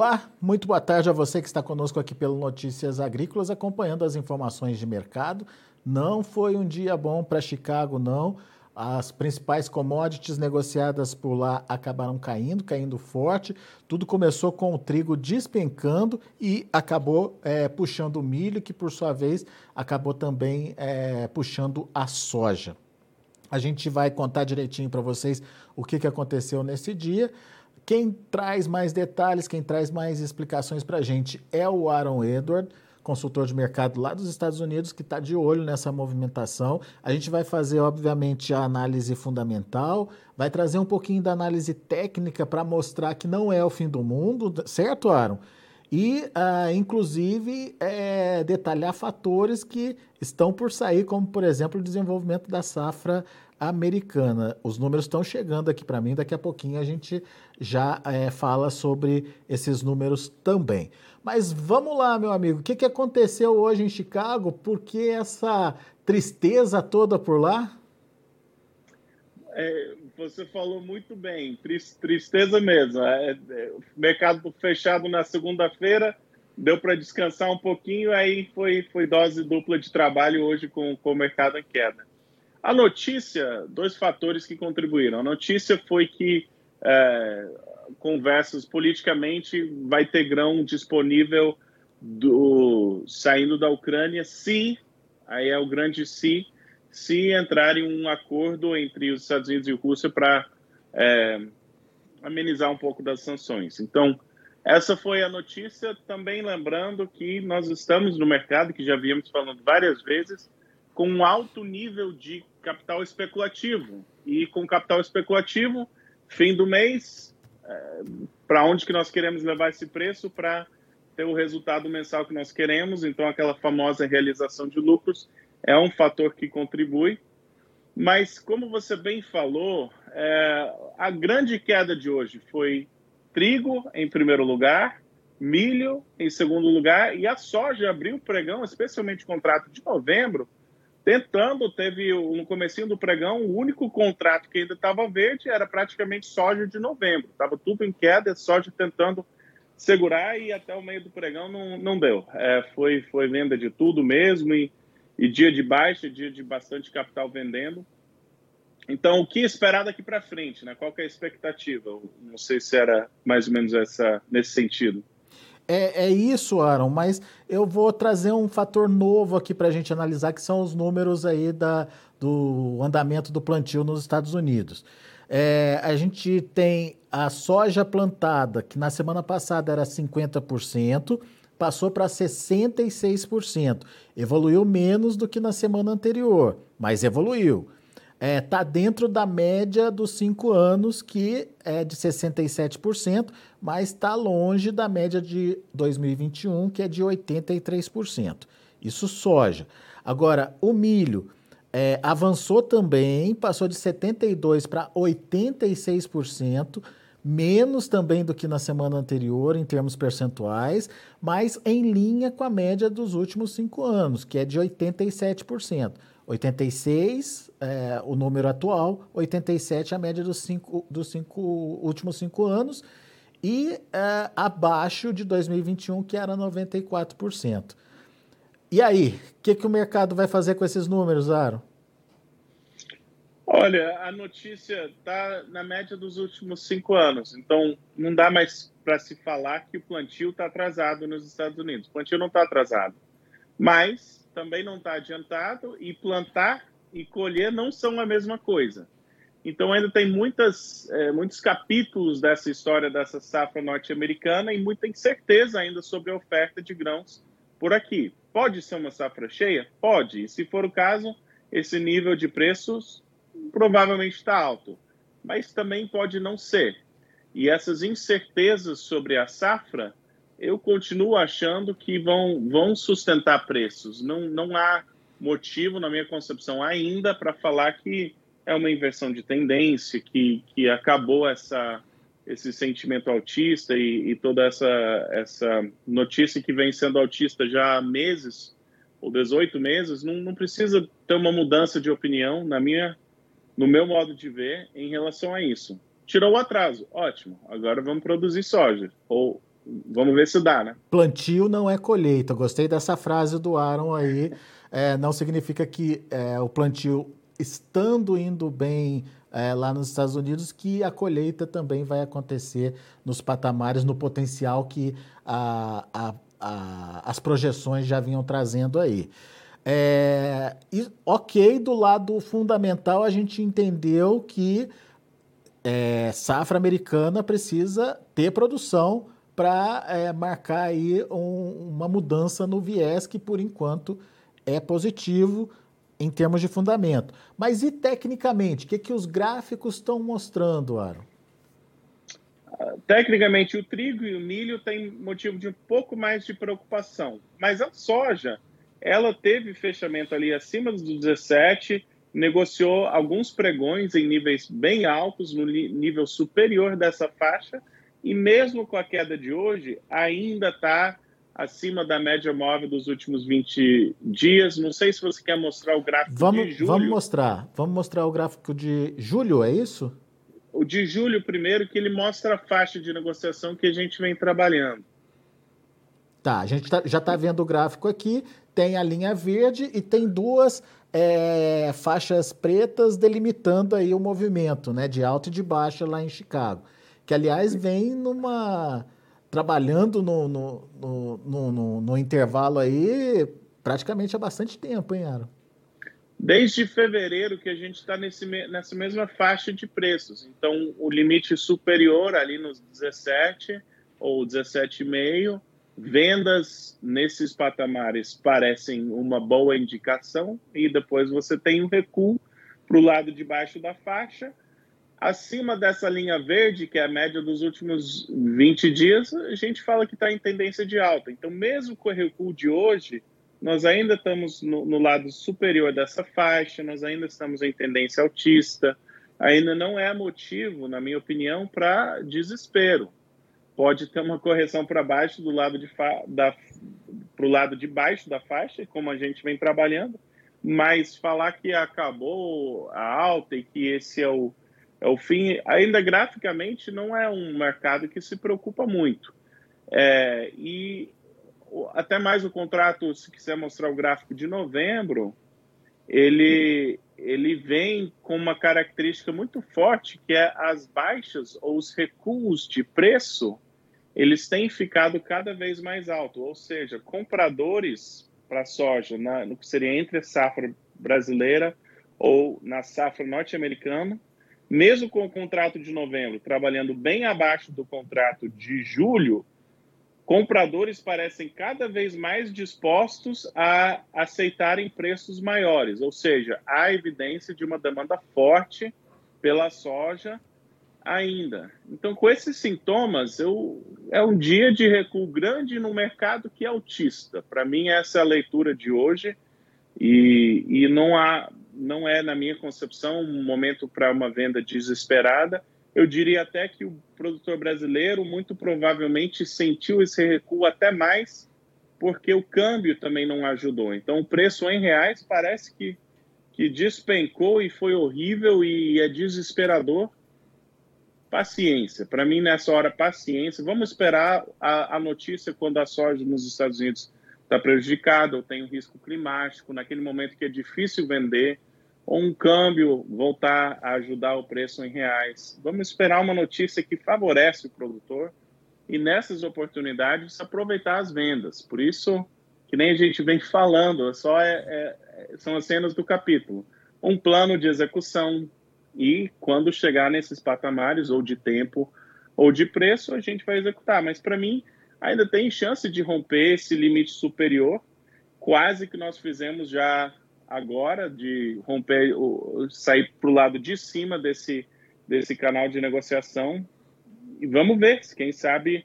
Olá, muito boa tarde a você que está conosco aqui pelo Notícias Agrícolas, acompanhando as informações de mercado. Não foi um dia bom para Chicago, não. As principais commodities negociadas por lá acabaram caindo, caindo forte. Tudo começou com o trigo despencando e acabou é, puxando o milho, que por sua vez acabou também é, puxando a soja. A gente vai contar direitinho para vocês o que, que aconteceu nesse dia. Quem traz mais detalhes, quem traz mais explicações para a gente é o Aaron Edward consultor de mercado lá dos Estados Unidos, que está de olho nessa movimentação. A gente vai fazer, obviamente, a análise fundamental, vai trazer um pouquinho da análise técnica para mostrar que não é o fim do mundo, certo, Aaron? E, uh, inclusive, é, detalhar fatores que estão por sair, como, por exemplo, o desenvolvimento da safra americana. Os números estão chegando aqui para mim, daqui a pouquinho a gente já é, fala sobre esses números também. Mas vamos lá, meu amigo, o que, que aconteceu hoje em Chicago? Por que essa tristeza toda por lá? É, você falou muito bem, tristeza mesmo. É, é, mercado fechado na segunda-feira, deu para descansar um pouquinho, aí foi, foi dose dupla de trabalho hoje com, com o mercado em queda. A notícia, dois fatores que contribuíram. A notícia foi que é, conversas politicamente vai ter grão disponível do, saindo da Ucrânia se, aí é o grande se, se entrar em um acordo entre os Estados Unidos e a Rússia para é, amenizar um pouco das sanções. Então, essa foi a notícia. Também lembrando que nós estamos no mercado, que já viemos falando várias vezes, com um alto nível de capital especulativo. E com capital especulativo, fim do mês, é, para onde que nós queremos levar esse preço para ter o resultado mensal que nós queremos. Então, aquela famosa realização de lucros é um fator que contribui. Mas, como você bem falou, é, a grande queda de hoje foi trigo em primeiro lugar, milho em segundo lugar e a soja abriu o pregão, especialmente o contrato de novembro, tentando, teve no comecinho do pregão, o único contrato que ainda estava verde era praticamente soja de novembro. Estava tudo em queda, soja tentando segurar e até o meio do pregão não, não deu. É, foi, foi venda de tudo mesmo e, e dia de baixa, dia de bastante capital vendendo. Então, o que esperar daqui para frente? Né? Qual é a expectativa? Não sei se era mais ou menos essa, nesse sentido. É, é isso, Aaron, mas eu vou trazer um fator novo aqui para a gente analisar, que são os números aí da, do andamento do plantio nos Estados Unidos. É, a gente tem a soja plantada, que na semana passada era 50%, passou para 66%. Evoluiu menos do que na semana anterior, mas evoluiu é, tá dentro da média dos cinco anos, que é de 67%, mas está longe da média de 2021, que é de 83%. Isso soja. Agora, o milho é, avançou também, passou de 72% para 86%, menos também do que na semana anterior em termos percentuais, mas em linha com a média dos últimos cinco anos, que é de 87%. 86 é o número atual, 87 a média dos, cinco, dos cinco, últimos cinco anos e é, abaixo de 2021, que era 94%. E aí, o que, que o mercado vai fazer com esses números, Aaron? Olha, a notícia está na média dos últimos cinco anos, então não dá mais para se falar que o plantio está atrasado nos Estados Unidos. O plantio não está atrasado, mas também não está adiantado e plantar e colher não são a mesma coisa. Então ainda tem muitas, é, muitos capítulos dessa história dessa safra norte-americana e muita incerteza ainda sobre a oferta de grãos por aqui. Pode ser uma safra cheia? Pode. E se for o caso, esse nível de preços provavelmente está alto. Mas também pode não ser. E essas incertezas sobre a safra eu continuo achando que vão, vão sustentar preços. Não, não há motivo, na minha concepção, ainda para falar que é uma inversão de tendência, que, que acabou essa, esse sentimento autista e, e, toda essa, essa notícia que vem sendo autista já há meses, ou 18 meses, não, não precisa ter uma mudança de opinião, na minha, no meu modo de ver, em relação a isso. Tirou o atraso, ótimo, agora vamos produzir soja, ou vamos ver se dá, né? Plantio não é colheita. Gostei dessa frase do Aaron aí. É, não significa que é, o plantio estando indo bem é, lá nos Estados Unidos, que a colheita também vai acontecer nos patamares, no potencial que a, a, a, as projeções já vinham trazendo aí. É, e, ok, do lado fundamental, a gente entendeu que é, safra americana precisa ter produção para é, marcar aí um, uma mudança no viés que, por enquanto, é positivo em termos de fundamento. Mas e tecnicamente? O que, que os gráficos estão mostrando, Aaron? Tecnicamente, o trigo e o milho têm motivo de um pouco mais de preocupação. Mas a soja, ela teve fechamento ali acima dos 17, negociou alguns pregões em níveis bem altos, no nível superior dessa faixa, e mesmo com a queda de hoje, ainda está acima da média móvel dos últimos 20 dias. Não sei se você quer mostrar o gráfico vamos, de julho. Vamos mostrar. Vamos mostrar o gráfico de julho, é isso? O de julho primeiro, que ele mostra a faixa de negociação que a gente vem trabalhando. Tá, a gente tá, já está vendo o gráfico aqui, tem a linha verde e tem duas é, faixas pretas delimitando aí o movimento, né, de alta e de baixa lá em Chicago. Que, aliás, vem numa trabalhando no, no, no, no, no intervalo aí praticamente há bastante tempo, hein, Aaron? Desde fevereiro que a gente está nessa mesma faixa de preços. Então, o limite superior ali nos 17 ou 17,5, vendas nesses patamares parecem uma boa indicação e depois você tem um recuo para o lado de baixo da faixa acima dessa linha verde, que é a média dos últimos 20 dias, a gente fala que está em tendência de alta. Então, mesmo com o recuo de hoje, nós ainda estamos no, no, lado superior dessa faixa, nós ainda estamos em tendência altista, ainda não é motivo, na minha opinião, para desespero. Pode ter uma correção para baixo do lado de da para o lado de baixo da faixa, como a gente vem trabalhando, mas falar que acabou a alta e que esse é o é o fim, ainda graficamente, não é um mercado que se preocupa muito. É, e até mais o contrato, se quiser mostrar o gráfico de novembro, ele, ele vem com uma característica muito forte, que é as baixas ou os recuos de preço, eles têm ficado cada vez mais alto, ou seja, compradores para soja, na, no que seria entre a safra brasileira ou na safra norte-americana, mesmo com o contrato de novembro trabalhando bem abaixo do contrato de julho, compradores parecem cada vez mais dispostos a aceitarem preços maiores, ou seja, há evidência de uma demanda forte pela soja ainda. Então, com esses sintomas, eu, é um dia de recuo grande no mercado que é autista. Para mim, essa é a leitura de hoje e, e não há não é, na minha concepção, um momento para uma venda desesperada. Eu diria até que o produtor brasileiro muito provavelmente sentiu esse recuo até mais porque o câmbio também não ajudou. Então, o preço em reais parece que, que despencou e foi horrível e é desesperador. Paciência. Para mim, nessa hora, paciência. Vamos esperar a, a notícia quando a soja nos Estados Unidos está prejudicada ou tem um risco climático, naquele momento que é difícil vender ou um câmbio voltar a ajudar o preço em reais. Vamos esperar uma notícia que favorece o produtor e nessas oportunidades aproveitar as vendas. Por isso, que nem a gente vem falando, só é, é, são as cenas do capítulo. Um plano de execução e quando chegar nesses patamares ou de tempo ou de preço, a gente vai executar. Mas para mim, ainda tem chance de romper esse limite superior, quase que nós fizemos já agora de romper, sair para o lado de cima desse, desse canal de negociação. E vamos ver, quem sabe,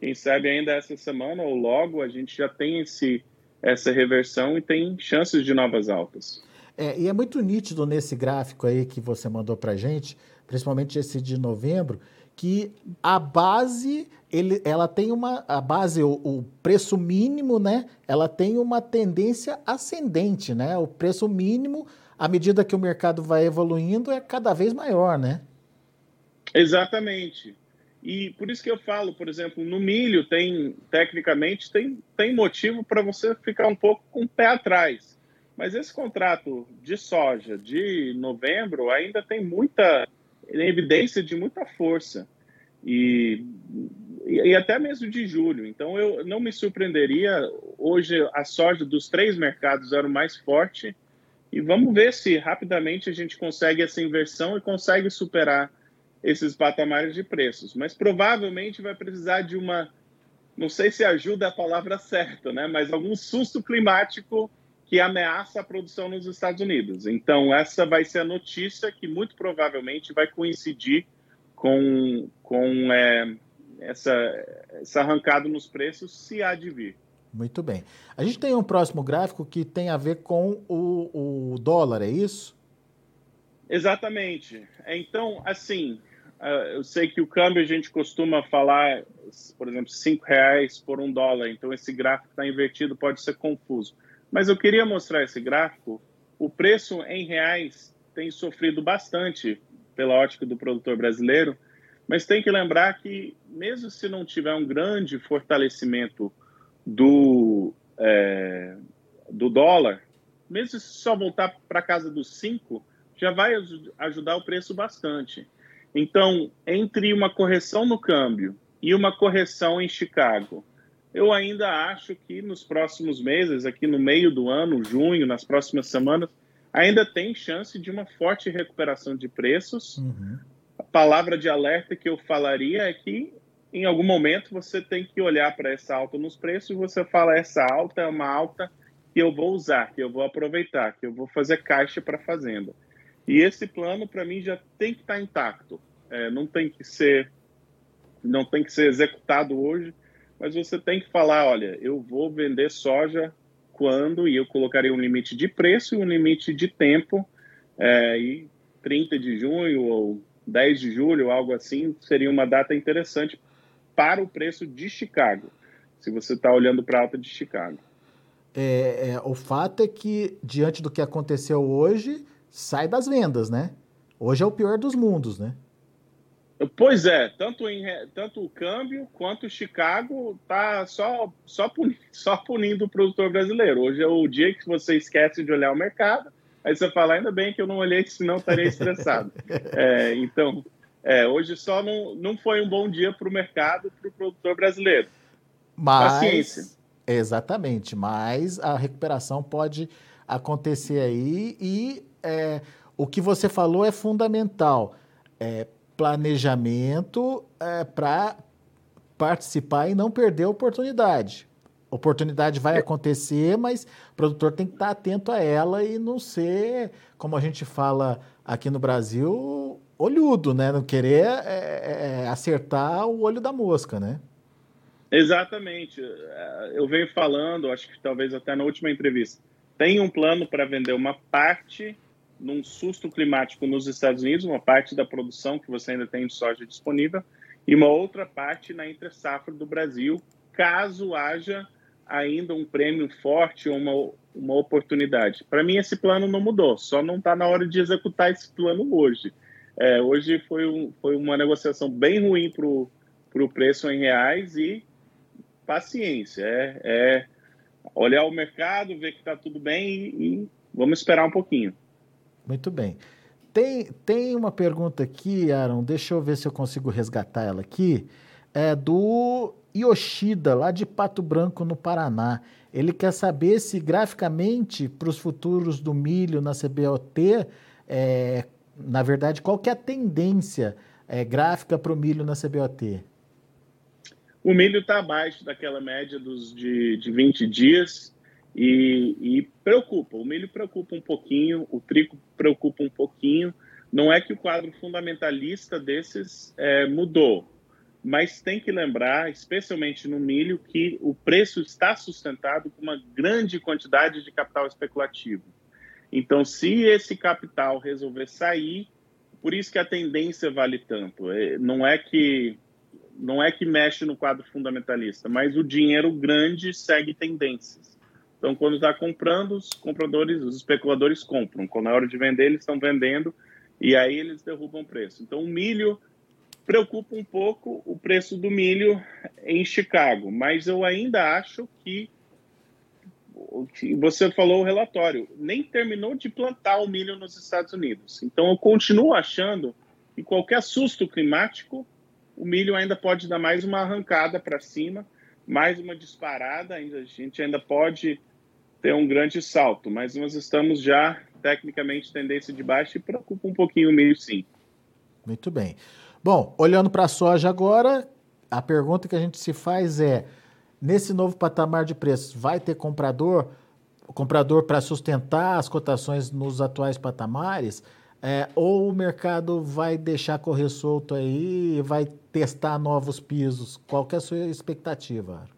quem sabe ainda essa semana ou logo a gente já tem esse, essa reversão e tem chances de novas altas. É, e é muito nítido nesse gráfico aí que você mandou para gente, principalmente esse de novembro, que a base ele, ela tem uma a base o, o, preço mínimo né ela tem uma tendência ascendente né o preço mínimo à medida que o mercado vai evoluindo é cada vez maior né exatamente E por isso que eu falo, por exemplo, no milho tem, tecnicamente, tem, tem motivo para você ficar um pouco com o pé atrás. Mas esse contrato de soja de novembro ainda tem muita evidência de muita força. E, e, até mesmo de julho. Então, eu não me surpreenderia. Hoje, a soja dos três mercados era o mais forte. E vamos ver se rapidamente a gente consegue essa inversão e consegue superar esses patamares de preços. Mas provavelmente vai precisar de uma, não sei se ajuda a palavra certa, né? Mas algum susto climático que ameaça a produção nos Estados Unidos. Então essa vai ser a notícia que muito provavelmente vai coincidir com, com é, essa, essa arrancada nos preços, se há de vir. Muito bem. A gente tem um próximo gráfico que tem a ver com o, o dólar, é isso? Exatamente. Então, assim, Uh, eu sei que o câmbio a gente costuma falar, por exemplo, cinco reais por um dólar. Então esse gráfico está invertido, pode ser confuso. Mas eu queria mostrar esse gráfico. O preço em reais tem sofrido bastante pela ótica do produtor brasileiro, mas tem que lembrar que mesmo se não tiver um grande fortalecimento do é, do dólar, mesmo se só voltar para casa dos cinco, já vai ajudar o preço bastante. Então, entre uma correção no câmbio e uma correção em Chicago, eu ainda acho que nos próximos meses, aqui no meio do ano, junho, nas próximas semanas, ainda tem chance de uma forte recuperação de preços. Uhum. A palavra de alerta que eu falaria é que em algum momento você tem que olhar para essa alta nos preços e você fala essa alta é uma alta que eu vou usar, que eu vou aproveitar, que eu vou fazer caixa para a fazenda. E esse plano, para mim, já tem que estar tá intacto. É, não tem que ser não tem que ser executado hoje, mas você tem que falar, olha, eu vou vender soja quando e eu colocaria um limite de preço e um limite de tempo é, e 30 de junho ou 10 de julho, algo assim, seria uma data interessante para o preço de Chicago, se você está olhando para a alta de Chicago. É, é, o fato é que, diante do que aconteceu hoje, sai das vendas, né? Hoje é o pior dos mundos, né? Pois é, tanto, em, tanto o câmbio quanto o Chicago tá só, só, punindo, só punindo o produtor brasileiro. Hoje é o dia que você esquece de olhar o mercado, aí você fala, ainda bem que eu não olhei, senão estaria estressado. é, então, é, hoje só não, não foi um bom dia para o mercado, para o produtor brasileiro. Mas, Paciência. Exatamente, mas a recuperação pode acontecer aí e é, o que você falou é fundamental. É, planejamento é, para participar e não perder a oportunidade. Oportunidade vai acontecer, mas o produtor tem que estar atento a ela e não ser, como a gente fala aqui no Brasil, olhudo, né? Não querer é, é, acertar o olho da mosca, né? Exatamente. É, eu venho falando, acho que talvez até na última entrevista, tem um plano para vender uma parte num susto climático nos Estados Unidos, uma parte da produção que você ainda tem de soja disponível, e uma outra parte na entre-safra do Brasil, caso haja ainda um prêmio forte ou uma, uma oportunidade. Para mim, esse plano não mudou, só não está na hora de executar esse plano hoje. É, hoje foi, um, foi uma negociação bem ruim para o preço em reais e paciência. É, é olhar o mercado, ver que está tudo bem e, e vamos esperar um pouquinho. Muito bem. Tem, tem uma pergunta aqui, Aaron, deixa eu ver se eu consigo resgatar ela aqui. É do Yoshida, lá de Pato Branco, no Paraná. Ele quer saber se graficamente, para os futuros do milho na CBOT, é, na verdade, qual que é a tendência é, gráfica para o milho na CBOT? O milho está abaixo daquela média dos de, de 20 dias. E, e, preocupa, o milho preocupa um pouquinho, o trigo preocupa um pouquinho. Não é que o quadro fundamentalista desses é, mudou, mas tem que lembrar, especialmente no milho, que o preço está sustentado com uma grande quantidade de capital especulativo. Então, se esse capital resolver sair, por isso que a tendência vale tanto. É, não é que não é que mexe no quadro fundamentalista, mas o dinheiro grande segue tendências. Então, quando está comprando, os compradores, os especuladores compram. Quando é hora de vender, eles estão vendendo e aí eles derrubam o preço. Então, o milho preocupa um pouco o preço do milho em Chicago, mas eu ainda acho que você falou o relatório, nem terminou de plantar o milho nos Estados Unidos. Então eu continuo achando que qualquer susto climático, o milho ainda pode dar mais uma arrancada para cima, mais uma disparada, a gente ainda pode ter um grande salto, mas nós estamos já tecnicamente tendência de baixa e preocupa um pouquinho o milho sim. Muito bem. Bom, olhando para a soja agora, a pergunta que a gente se faz é: nesse novo patamar de preços, vai ter comprador? comprador para sustentar as cotações nos atuais patamares? É, ou o mercado vai deixar correr solto aí e vai testar novos pisos? Qual é a sua expectativa?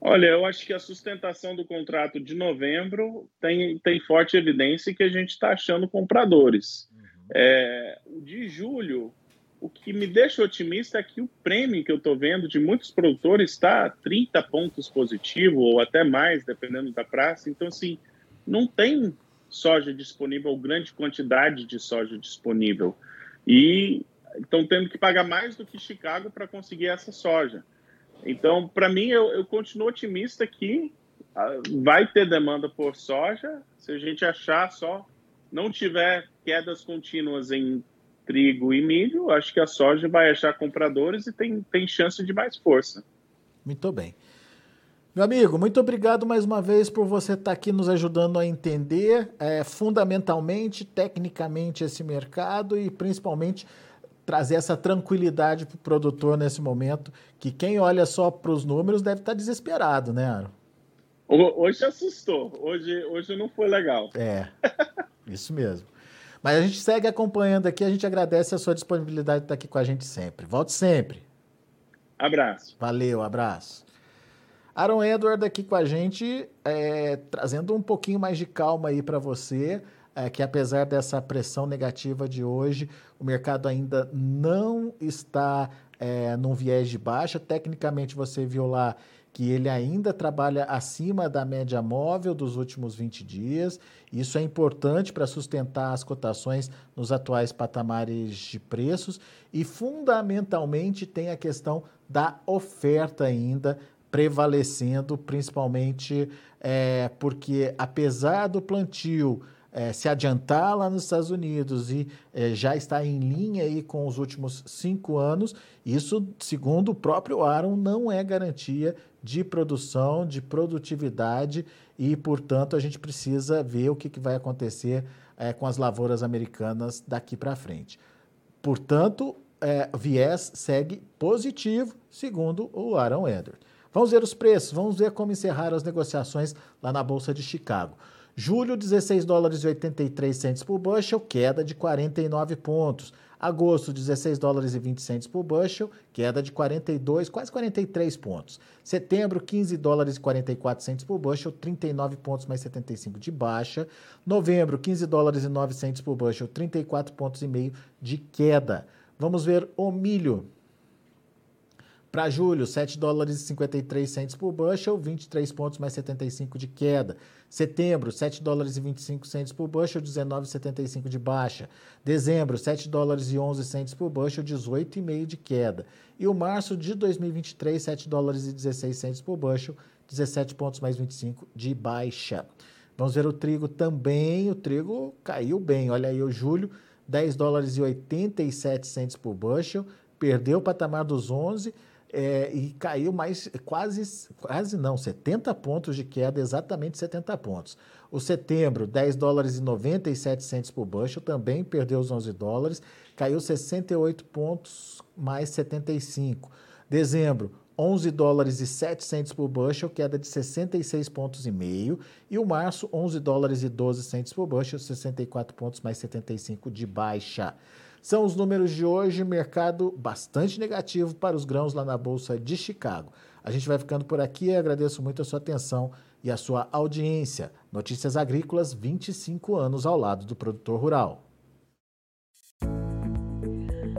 Olha, eu acho que a sustentação do contrato de novembro tem, tem forte evidência que a gente está achando compradores. É, de julho, o que me deixa otimista é que o prêmio que eu estou vendo de muitos produtores está 30 pontos positivo ou até mais, dependendo da praça. Então, assim, não tem soja disponível, grande quantidade de soja disponível. E estão tendo que pagar mais do que Chicago para conseguir essa soja. Então, para mim, eu, eu, continuo otimista que uh, vai ter demanda por soja se a gente achar só não tiver quedas contínuas em trigo e milho, acho que a soja vai achar compradores e tem, tem chance de mais força. Muito bem. Meu amigo, muito obrigado mais uma vez por você estar aqui nos ajudando a entender é, fundamentalmente, tecnicamente, esse mercado e principalmente trazer essa tranquilidade para o produtor nesse momento, que quem olha só para os números deve estar desesperado, né, Aro? Hoje assustou, hoje, hoje não foi legal. É. Isso mesmo. Mas a gente segue acompanhando aqui, a gente agradece a sua disponibilidade de estar aqui com a gente sempre. Volte sempre. Abraço. Valeu, abraço. Aaron Edward aqui com a gente, é, trazendo um pouquinho mais de calma aí para você, é, que apesar dessa pressão negativa de hoje, o mercado ainda não está é, num viés de baixa. Tecnicamente, você viu lá que ele ainda trabalha acima da média móvel dos últimos 20 dias. Isso é importante para sustentar as cotações nos atuais patamares de preços e, fundamentalmente, tem a questão da oferta ainda prevalecendo, principalmente é, porque, apesar do plantio é, se adiantar lá nos Estados Unidos e é, já está em linha aí com os últimos cinco anos, isso, segundo o próprio Aaron, não é garantia de produção, de produtividade e, portanto, a gente precisa ver o que, que vai acontecer é, com as lavouras americanas daqui para frente. Portanto, é, viés segue positivo, segundo o Aaron Edward. Vamos ver os preços, vamos ver como encerraram as negociações lá na Bolsa de Chicago. Julho, 16 dólares e 83 centes por bushel, queda de 49 pontos. Agosto, 16 dólares e 20 centes por bushel, queda de 42, quase 43 pontos. Setembro, 15 dólares e 44 centes por bushel, 39 pontos mais 75 de baixa. Novembro, 15 dólares e 9 centes por bushel, 34 pontos e meio de queda. Vamos ver o milho. Para julho, 7 dólares e 53 centes por bushel, 23 pontos mais 75 de queda. Setembro, 7 dólares e 25 centes por bushel, 19,75 de baixa. Dezembro, 7 dólares e 11 centes por bushel, 18,5 de queda. E o março de 2023, 7 dólares e 16 centes por bushel, 17 pontos mais 25 de baixa. Vamos ver o trigo também. O trigo caiu bem. Olha aí o julho, 10 dólares e 87 centes por bushel, perdeu o patamar dos 11 é, e caiu mais quase, quase não, 70 pontos de queda, exatamente 70 pontos. O setembro, 10 dólares e 97 centos por bushel, também perdeu os 11 dólares, caiu 68 pontos mais 75. Dezembro, 11 dólares e 7 centos por bushel, queda de 66 pontos e meio. E o março, 11 dólares e 12 centos por bushel, 64 pontos mais 75 de baixa. São os números de hoje, mercado bastante negativo para os grãos lá na Bolsa de Chicago. A gente vai ficando por aqui agradeço muito a sua atenção e a sua audiência. Notícias Agrícolas, 25 anos ao lado do produtor rural.